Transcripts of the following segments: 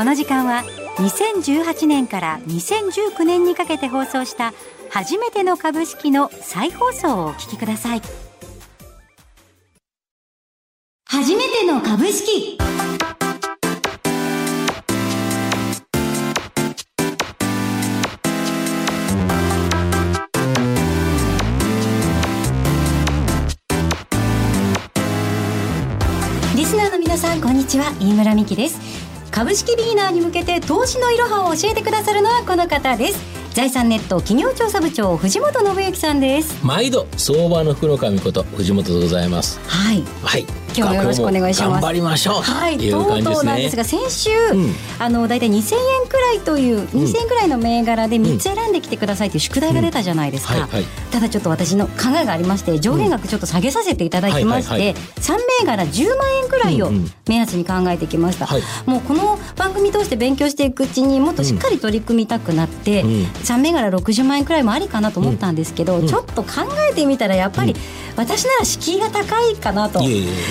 この時間は2018年から2019年にかけて放送した初めての株式の再放送をお聞きください。初めての株式。リスナーの皆さんこんにちは。飯村美希です。株式ビギナーに向けて投資のいろはを教えてくださるのはこの方です。財産ネット企業調査部長藤本信之さんです。毎度相場の福の神こと藤本でございます。はい。はい今日もよろしくお願いします。頑張りましょう。はい、というとうなんですが先週、うん。あの大体2000円くらいという2000円くらいの銘柄で3つ選んできてくださいという宿題が出たじゃないですか、ただちょっと私の考えがありまして上限額ちょっと下げさせていただきまして、はいはい。3銘柄10万円くらいを目安に考えてきました、はい。もうこの番組通して勉強していくうちにもっとしっかり取り組みたくなって、うん。3銘柄60万円くらいもありかなと思ったんですけど、うん。ちょっと考えてみたらやっぱり私なら敷居が高いかなと。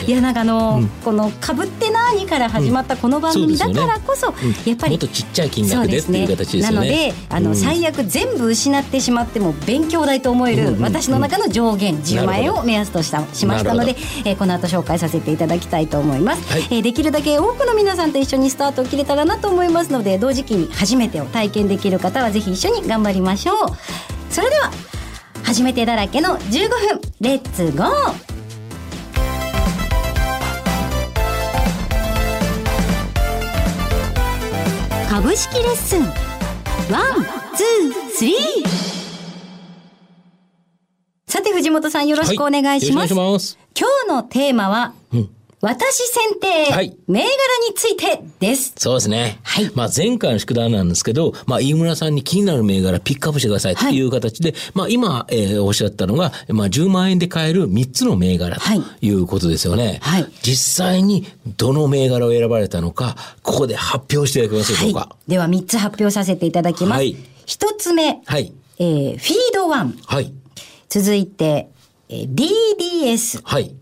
いやなんかあの、うん。この「かぶって何?」から始まったこの番組だからこそ、うん。やっぱりもっとちっちゃい金額でっていう形ですよね。なのであの、うん。最悪全部失ってしまっても勉強代と思える、私の中の上限10万円を目安としたしましたのでえーこの後紹介させていただきたいと思います、はい。えーできるだけ多くの皆さんと一緒にスタートを切れたらなと思いますので同時期に初めてを体験できる方はぜひ一緒に頑張りましょう。それでは初めてだらけの15分レッツゴー株式レッスン。 One、two、three。さて藤本さんよろしくお願いします。はい今日のテーマは、うん私選定、はい銘柄についてです。そうですね。はいまあ前回の宿題なんですけど、まあ飯村さんに気になる銘柄ピックアップしてくださいという形で、まあ今、えーおっしゃったのが、まあ10万円で買える3つの銘柄とはいいうことですよね。はい実際にどの銘柄を選ばれたのか、ここで発表していただけますでしょうか。はい。では3つ発表させていただきます。はい1つ目、はい。えーフィードワン。はい。続いて、えー DDS。はい。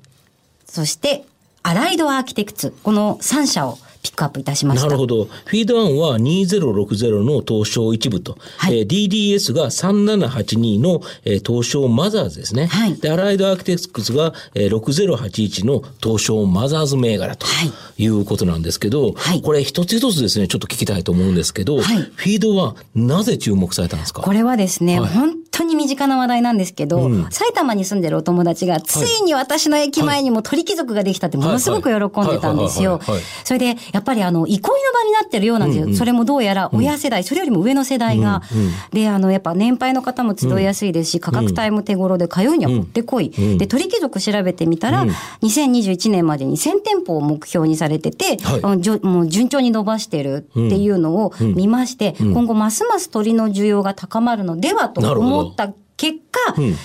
そして、アライドアーキテクツ。この3社をピックアップいたしました。なるほど。フィード1は2060の東証一部と、はいえー DDS が3782の、えー東証マザーズですね。はいで、アライドアーキテクツが、えー6081の東証マザーズ銘柄とはいいうことなんですけど、はいこれ一つ一つですね、ちょっと聞きたいと思うんですけど、はいフィードはなぜ注目されたんですか？これはですね、はい本当に身近な話題なんですけど、うん。埼玉に住んでるお友達が、ついに私の駅前にも鳥貴族ができたってものすごく喜んでたんですよ。それで、やっぱりあの、憩いの場になってるようなんですよ。うんうん。それもどうやら親世代、それよりも上の世代が、うんうん。で、あの、やっぱ年配の方も集いやすいですし、価格帯も手頃で、通うにはもってこい。うん。で、鳥貴族調べてみたら、うん。2021年までに1000店舗を目標にされてて、はい。じょもう順調に伸ばしてるっていうのを見まして、ん。今後ますます鳥の需要が高まるのではとなるほど思った結果、うん。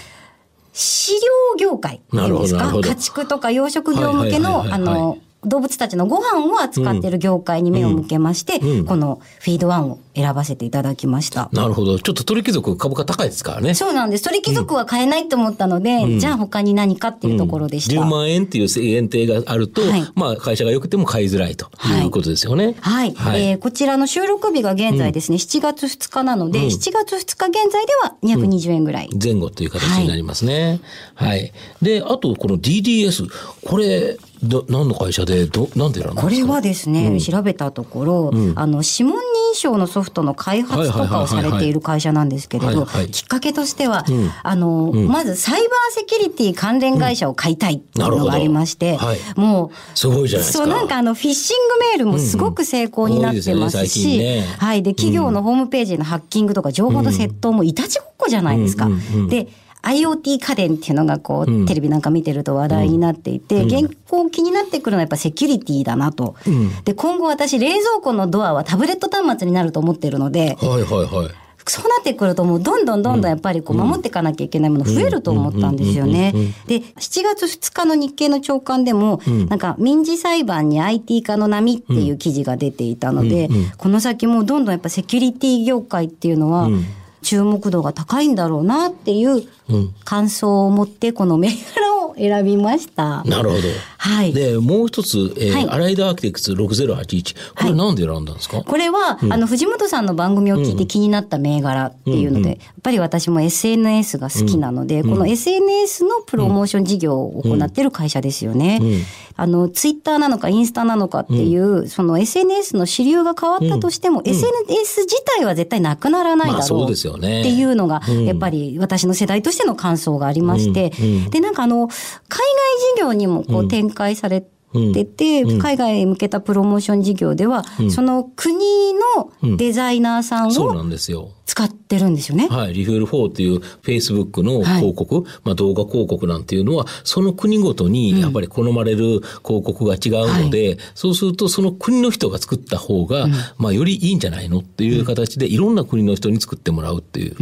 飼料業界っていうんですか？家畜とか養殖業向けの、あの、動物たちのご飯を扱っている業界に目を向けまして、うんうんこのフィードワンを選ばせていただきました。なるほど。ちょっと鳥貴族株価高いですからね。そうなんです。鳥貴族は買えないと思ったので、じゃあ他に何かっていうところでした。10万円っていう限定があると、はいまあ会社が良くても買いづらいということですよね。はい、えーこちらの収録日が現在ですね、7月2日なので、うん7月2日現在では220円ぐらい。前後という形になりますね。はい。で、あとこの DDS、これ、ど何の会社で、ど、なんで選んですかこれはですね、調べたところ、あの、指紋認証のソフトの開発とかをされている会社なんですけれどきっかけとしては、ん。あの、まずサイバーセキュリティ関連会社を買いたいっていうのがありまして、はい。もう、すごいじゃないですか。そう、なんかあの、フィッシングメールもすごく成功になってますうんうんねね。はい。で、企業のホームページのハッキングとか情報の窃盗もいたちごっこじゃないですか。うんうんうん。で、IoT 家電っていうのがこう、うん。テレビなんか見てると話題になっていて、現行気になってくるのはやっぱセキュリティだなと。ん。で、今後私冷蔵庫のドアはタブレット端末になると思ってるので、はいはいはい。そうなってくるともうどんどんどんどんやっぱりこう守っていかなきゃいけないもの増えると思ったんですよね。で、7月2日の日経の朝刊でも、なんか民事裁判に IT 化の波っていう記事が出ていたので、この先もうどんどんやっぱセキュリティ業界っていうのは、注目度が高いんだろうなっていう感想を持ってこの銘柄を選びました。なるほど。はい。で、もう一つ、えーはい。アライドアーキテクツ6081。これなんで選んだんですか、これは、あの、藤本さんの番組を聞いて気になった銘柄っていうので、やっぱり私も SNS が好きなので、この SNS のプロモーション事業を行っている会社ですよね。あの、ツイッターなのかインスタなのかっていう、その SNS の主流が変わったとしても、SNS 自体は絶対なくならないだろう。まあそうですよね。っていうのが、やっぱり私の世代としての感想がありまして、で、なんかあの、海外事業にもこう展開されて、てて、海外へ向けたプロモーション事業では、その国のデザイナーさんそうなをんですよ。使ってるんですよね。はい。リフェル4っていう Facebook の広告、まあ動画広告なんていうのは、その国ごとにやっぱり好まれる広告が違うので、そうするとその国の人が作った方が、まあよりいいんじゃないのっていう形で、いろんな国の人に作ってもらうっていう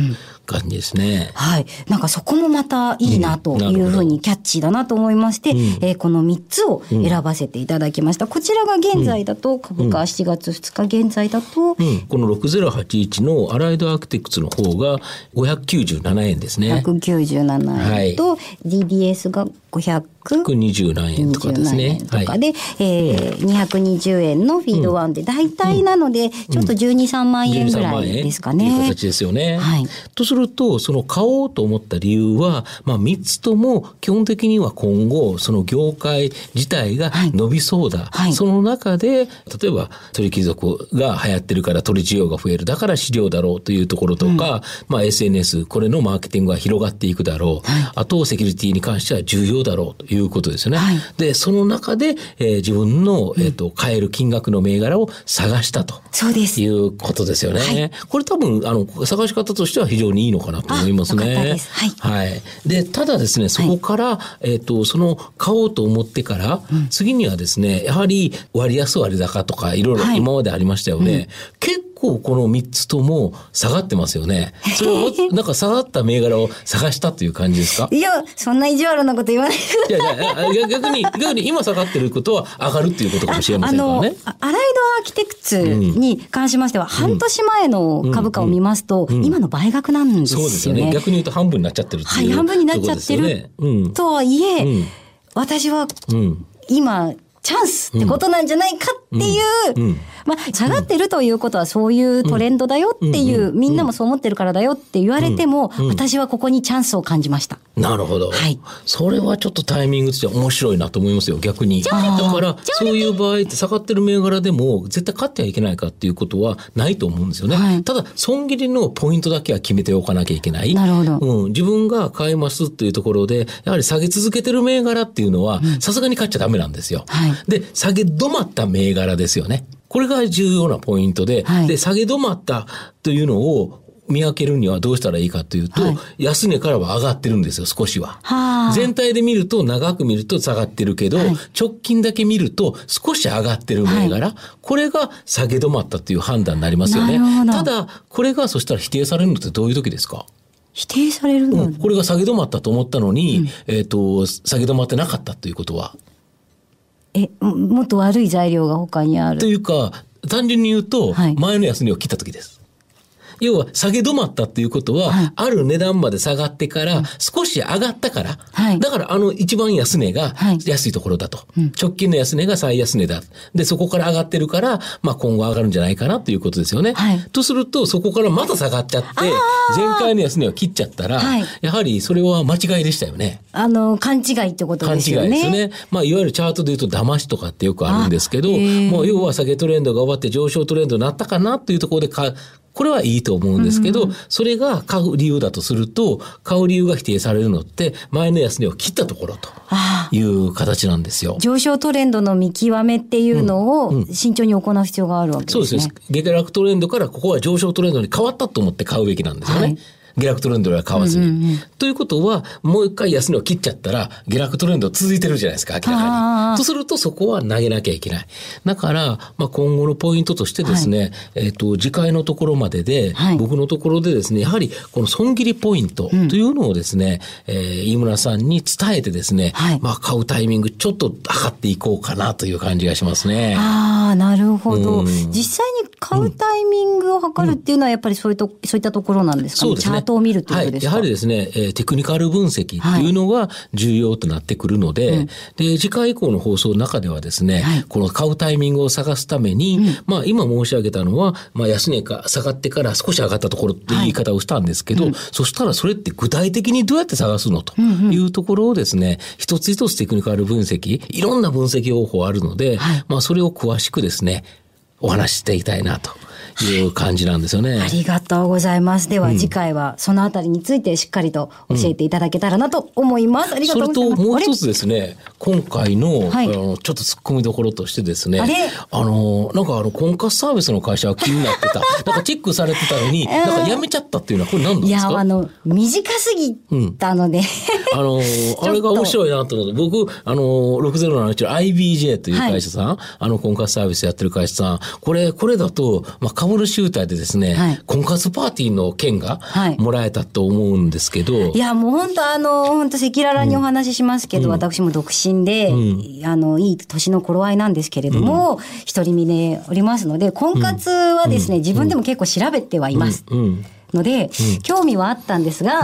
感じですね。はい。なんかそこもまたいいなというふうにキャッチーだなと思いまして、えーこの3つを選ばせていただきました。こちらが現在だと、株価7月2日現在だと、うん、この6081のアライドアーキテクツの方が597円ですね。197円と、DBS が500 127円とかです27ね円。とかで、えー、220円のフィードワンで、大体なので、ちょっと12、3万円ぐ13らいですかっていうね。形ですよね。はいとすると、その買おうと思った理由は、まあ3つとも基本的には今後、その業界自体が伸びそうだ。はいその中で、例えば鳥貴族が流行ってるから鳥需要が増える。だから飼料だろうというところとか、まあ SNS、これのマーケティングが広がっていくだろう。あと、セキュリティに関しては重要だろうということですよね。はいで、その中で、えー自分の、えっ、と、買える金額の銘柄を探したと。そうです。いうことですよね。これ多分、あの、探し方としては非常にいいのかなと思いますねです。はいで、ただですね、そこから、えっ、と、その、買おうと思ってから、次にはですね、やはり割安割高とか、いろいろはい今までありましたよね。結構この3つとも下がってますよね。それは、なんか下がった銘柄を探したという感じですか？いや、そんな意地悪なこと言わないいいやいや逆に、逆に今下がってることは上がるっていうことかもしれませんからの、ね。あアライドアーキテクツに関しましては、半年前の株価を見ますと、今の倍額なんですよね。そうですよね。逆に言うと半分になっちゃってるっていう、はい、半分になっちゃってるねうん。とはいえ、うん私はうん。今、チャンスってことなんじゃないかっていう、うんうんまあ、下がってるということはそういうトレンドだよっていう、みんなもそう思ってるからだよって言われても、私はここにチャンスを感じました。なるほど。はいそれはちょっとタイミングとしては面白いなと思いますよ、逆に。だから、そういう場合って下がってる銘柄でも絶対勝ってはいけないかっていうことはないと思うんですよね。はいただ、損切りのポイントだけは決めておかなきゃいけない。なるほどうん。自分が買いますっていうところで、やはり下げ続けてる銘柄っていうのは、さすがに買っちゃダメなんですよ。はいで、下げ止まった銘柄ですよね。これが重要なポイントで、はい。で、下げ止まったというのを見分けるにはどうしたらいいかというと、はい。安値からは上がってるんですよ、少しは。はあ。全体で見ると、長く見ると下がってるけど、直近だけ見ると少し上がってる銘柄、これが下げ止まったという判断になりますよね。ただ、これがそしたら否定されるのってどういう時ですか？否定されるの、うん。これが下げ止まったと思ったのに、えっ、と、下げ止まってなかったということは？え、ももっと悪い材料が他にあとる。いうか、単純に言うと、はい前の安値を切った時です。要は、下げ止まったっていうことは、はいある値段まで下がってから、少し上がったから、はいだからあの一番安値がはい安いところだと。直近の安値が最安値だ。で、そこから上がってるから、まあ今後上がるんじゃないかなということですよね。はいとすると、そこからまた下がっちゃって、前回の安値を切っちゃったら、はいやはりそれは間違いでしたよね。あの、勘違いってこと勘違いですよね。ですよね。まあ、いわゆるチャートで言うと騙しとかってよくあるんですけど、もう要は下げトレンドが終わって上昇トレンドになったかなっていうところで買う。これはいいと思うんですけど、それが買う理由だとすると、買う理由が否定されるのって、前の安値を切ったところとあいう形なんですよ。上昇トレンドの見極めっていうのを慎重に行う必要があるわけそうですね。ですね。下落トレンドからここは上昇トレンドに変わったと思って買うべきなんですよね。はい下落トレンドでは買わずに。ということは、もう一回安値を切っちゃったら、下落トレンド続いてるじゃないですか、明らかに。とすると、そこは投げなきゃいけない。だから、まあ、今後のポイントとしてですね、えっ、と、次回のところまでで、はい僕のところでですね、やはり、この損切りポイントというのをですね、えー飯村さんに伝えてですね、はいまあ、買うタイミング、ちょっと測っていこうかなという感じがしますね。ああ、なるほど。うん実際に買買うタイミングを測るっていうのはやっぱりそういうと、そういったところなんですか、ね、チャートを見るっていうことですか、はい、やはりですね、えー、テクニカル分析っていうのが重要となってくるので、はい。うん、で、次回以降の放送の中ではですね、はい、この買うタイミングを探すために、うん、まあ今申し上げたのは、まあ安値が下がってから少し上がったところっていう言い方をしたんですけど、そしたらそれって具体的にどうやって探すのというところをですね、一つ一つテクニカル分析、いろんな分析方法あるので、まあそれを詳しくですね、お話ししていきたいなという感じなんですよね。ありがとうございます。では次回はそのあたりについてしっかりと教えていただけたらなと思います。うん、ありがとうございます。それともう一つですね、今回の、はい、あのちょっと突っ込みどころとしてですね、ああのなんかあの婚活サービスの会社が気になってた、なんかチェックされてたのに、なんかやめちゃったっていうのはこれ何なんですか？いやあの短すぎたので、うん、あの あれが面白いなと思って、僕あの607の IBJ という会社さん、はい、あの婚活サービスやってる会社さん、これこれだとまあ株主優待でですね、はい、婚活パーティーの券がもらえたと思うんですけど。はい、いや、もう本当あの、本当赤裸々にお話ししますけど、うん、私も独身で、うん、あの、いい年の頃合いなんですけれども、独り身でおりますので、婚活はですね、自分でも結構調べてはいます。ので、興味はあったんですが、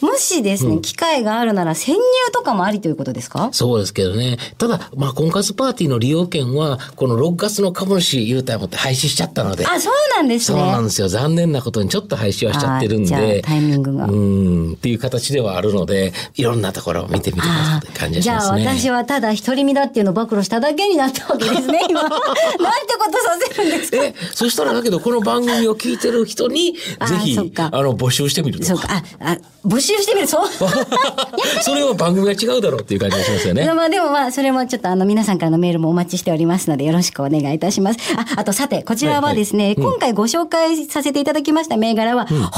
もしですね、うん、機会があるなら潜入とかもありということですか？そうですけどね。ただ、まあ、婚活パーティーの利用券は、この6月の株主優待を持って廃止しちゃったので。あ、そうなんですね。そうなんですよ。残念なことにちょっと廃止はしちゃってるんで。タイミングが。うん、っていう形ではあるので、いろんなところを見てみてくださいって感じがしますね。じゃあ、私はただ独り身だっていうのを暴露しただけになったわけですね、今。なんてことさせるんですか？え、そしたらだけど、この番組を聞いてる人に、ぜひ、あの、募集してみると。そうか。あ、あ募集してみる、そう。それは番組が違うだろうっていう感じがしますよね。まあでもまあ、それもちょっとあの皆さんからのメールもお待ちしておりますので、よろしくお願いいたします。あ、あとさて、こちらはですね、はいはい今回ご紹介させていただきました銘柄は、うん、本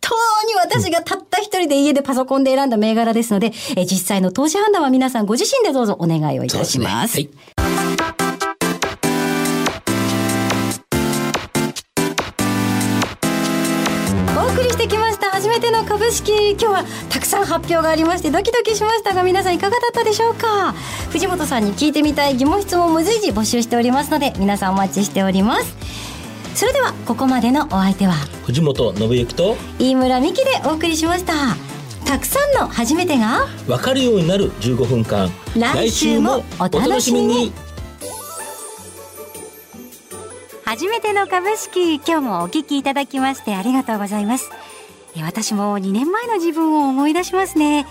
当に私がたった一人で家でパソコンで選んだ銘柄ですので、え実際の投資判断は皆さんご自身でどうぞお願いをいたします。すねはいての株式今日はたくさん発表がありましてドキドキしましたが皆さんいかがだったでしょうか？藤本さんに聞いてみたい疑問質問も随時募集しておりますので皆さんお待ちしております。それではここまでのお相手は藤本信之と飯村美希でお送りしました。たくさんの初めてが分かるようになる15分間。来週もお楽しみに。初めての株式今日もお聞きいただきましてありがとうございます私も2年前の自分を思い出しますね、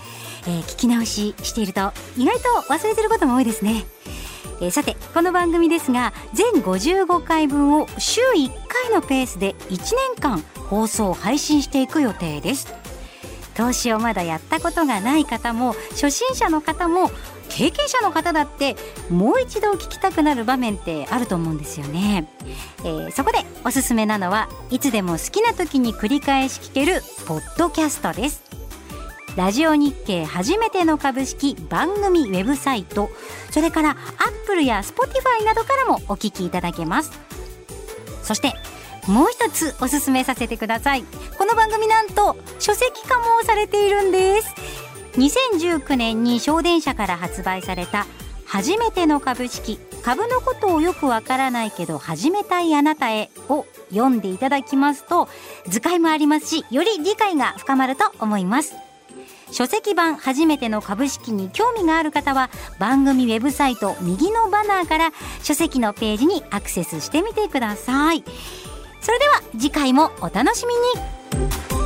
えー、聞き直ししていると意外と忘れてることも多いですね、えー、さてこの番組ですが全55回分を週1回のペースで1年間放送配信していく予定です。投資をまだやったことがない方も初心者の方も経験者の方だってもう一度聞きたくなる場面ってあると思うんですよね、えー、そこでおすすめなのはいつでも好きな時に繰り返し聞けるポッドキャストです。ラジオ日経初めての株式番組ウェブサイトそれからアップルやスポティファイなどからもお聞きいただけます。そしてもう一つおすすめさせてください。この番組なんと書籍化もされているんです。2019年に祥伝社から発売されたはじめてのかぶしき、株のことをよくわからないけど始めたいあなたへを読んでいただきますと図解もありますしより理解が深まると思います。書籍版初めての株式に興味がある方は番組ウェブサイト右のバナーから書籍のページにアクセスしてみてください。それでは次回もお楽しみに。